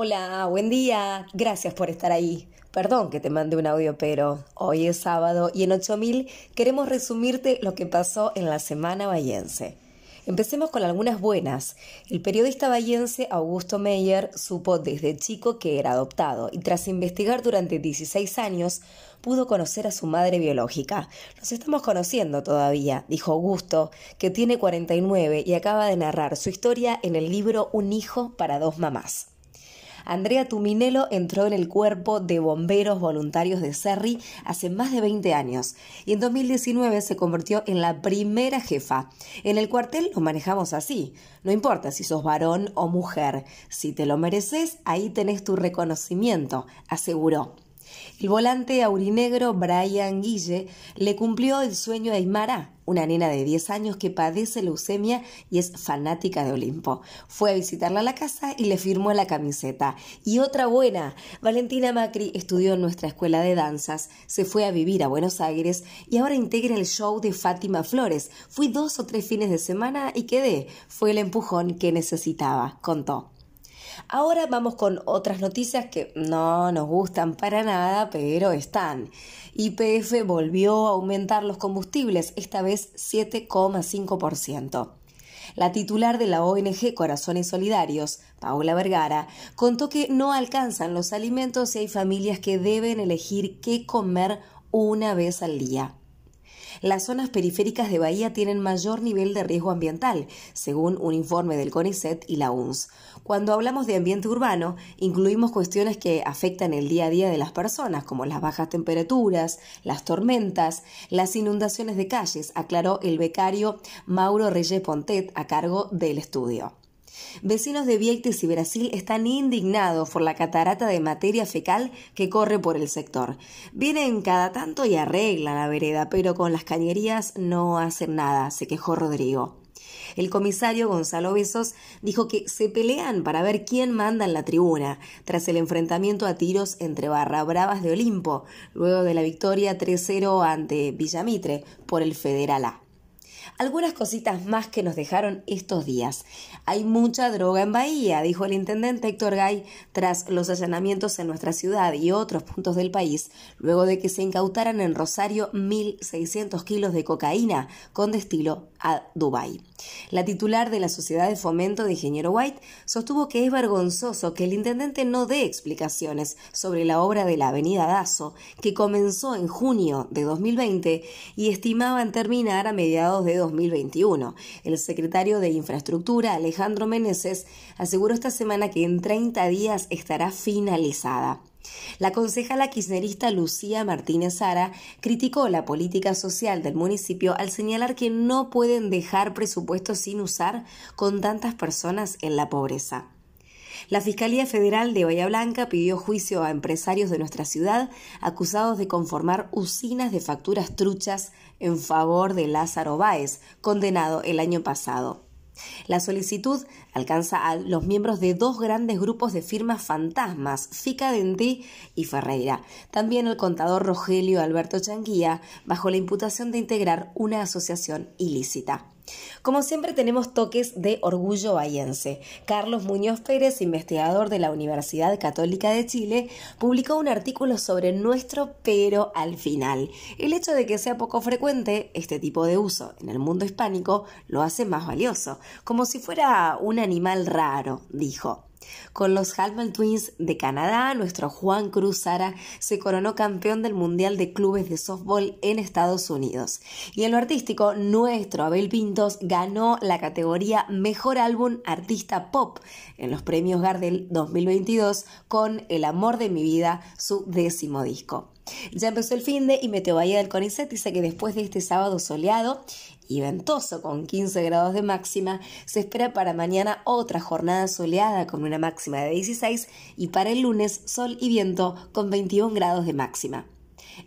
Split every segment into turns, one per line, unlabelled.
Hola, buen día. Gracias por estar ahí. Perdón que te mande un audio, pero hoy es sábado y en 8000 queremos resumirte lo que pasó en la semana bayense. Empecemos con algunas buenas. El periodista bayense Augusto Meyer supo desde chico que era adoptado y tras investigar durante 16 años pudo conocer a su madre biológica. Nos estamos conociendo todavía, dijo Augusto, que tiene 49 y acaba de narrar su historia en el libro Un hijo para dos mamás. Andrea Tuminelo entró en el cuerpo de bomberos voluntarios de Serri hace más de 20 años y en 2019 se convirtió en la primera jefa. En el cuartel lo manejamos así. No importa si sos varón o mujer, si te lo mereces, ahí tenés tu reconocimiento, aseguró. El volante aurinegro Brian Guille le cumplió el sueño a Aymara, una nena de 10 años que padece leucemia y es fanática de Olimpo. Fue a visitarla a la casa y le firmó la camiseta. Y otra buena, Valentina Macri estudió en nuestra escuela de danzas, se fue a vivir a Buenos Aires y ahora integra el show de Fátima Flores. Fui dos o tres fines de semana y quedé. Fue el empujón que necesitaba, contó. Ahora vamos con otras noticias que no nos gustan para nada, pero están. YPF volvió a aumentar los combustibles, esta vez 7,5%. La titular de la ONG Corazones Solidarios, Paula Vergara, contó que no alcanzan los alimentos y hay familias que deben elegir qué comer una vez al día. Las zonas periféricas de Bahía tienen mayor nivel de riesgo ambiental, según un informe del CONICET y la UNS. Cuando hablamos de ambiente urbano, incluimos cuestiones que afectan el día a día de las personas, como las bajas temperaturas, las tormentas, las inundaciones de calles, aclaró el becario Mauro Reyes Pontet a cargo del estudio. Vecinos de Vieites y Brasil están indignados por la catarata de materia fecal que corre por el sector. Vienen cada tanto y arreglan la vereda, pero con las cañerías no hacen nada, se quejó Rodrigo. El comisario Gonzalo Besos dijo que se pelean para ver quién manda en la tribuna, tras el enfrentamiento a tiros entre Barra Bravas de Olimpo, luego de la victoria 3-0 ante Villamitre por el Federal A. Algunas cositas más que nos dejaron estos días. Hay mucha droga en Bahía, dijo el intendente Héctor Gay tras los allanamientos en nuestra ciudad y otros puntos del país, luego de que se incautaran en Rosario 1.600 kilos de cocaína con destino a Dubái. La titular de la Sociedad de Fomento de Ingeniero White sostuvo que es vergonzoso que el intendente no dé explicaciones sobre la obra de la Avenida Dazo, que comenzó en junio de 2020 y estimaban terminar a mediados de 2021. El secretario de Infraestructura, Alejandro Meneses, aseguró esta semana que en 30 días estará finalizada. La concejala kirchnerista Lucía Martínez Sara criticó la política social del municipio al señalar que no pueden dejar presupuestos sin usar con tantas personas en la pobreza. La Fiscalía Federal de Bahía Blanca pidió juicio a empresarios de nuestra ciudad acusados de conformar usinas de facturas truchas en favor de Lázaro Báez, condenado el año pasado. La solicitud alcanza a los miembros de dos grandes grupos de firmas fantasmas, Fica y Ferreira. También el contador Rogelio Alberto Changuía, bajo la imputación de integrar una asociación ilícita. Como siempre tenemos toques de orgullo bahiense. Carlos Muñoz Pérez, investigador de la Universidad Católica de Chile, publicó un artículo sobre nuestro pero al final. El hecho de que sea poco frecuente este tipo de uso en el mundo hispánico lo hace más valioso, como si fuera un animal raro, dijo. Con los Halman Twins de Canadá, nuestro Juan Cruz Sara se coronó campeón del Mundial de Clubes de Softball en Estados Unidos. Y en lo artístico, nuestro Abel Pintos ganó la categoría Mejor Álbum Artista Pop en los premios Gardel 2022 con El Amor de mi Vida, su décimo disco. Ya empezó el fin de y Meteo Bahía del Conicet dice que después de este sábado soleado y ventoso con 15 grados de máxima, se espera para mañana otra jornada soleada con una máxima de 16 y para el lunes sol y viento con 21 grados de máxima.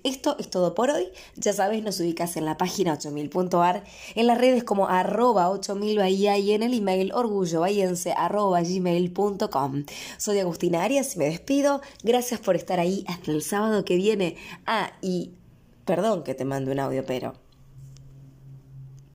Esto es todo por hoy. Ya sabes, nos ubicas en la página 8000.ar, en las redes como arroba 8000 Bahía y en el email orgullobahiense arroba gmail.com. Soy Agustina Arias y me despido. Gracias por estar ahí hasta el sábado que viene. Ah, y perdón que te mande un audio, pero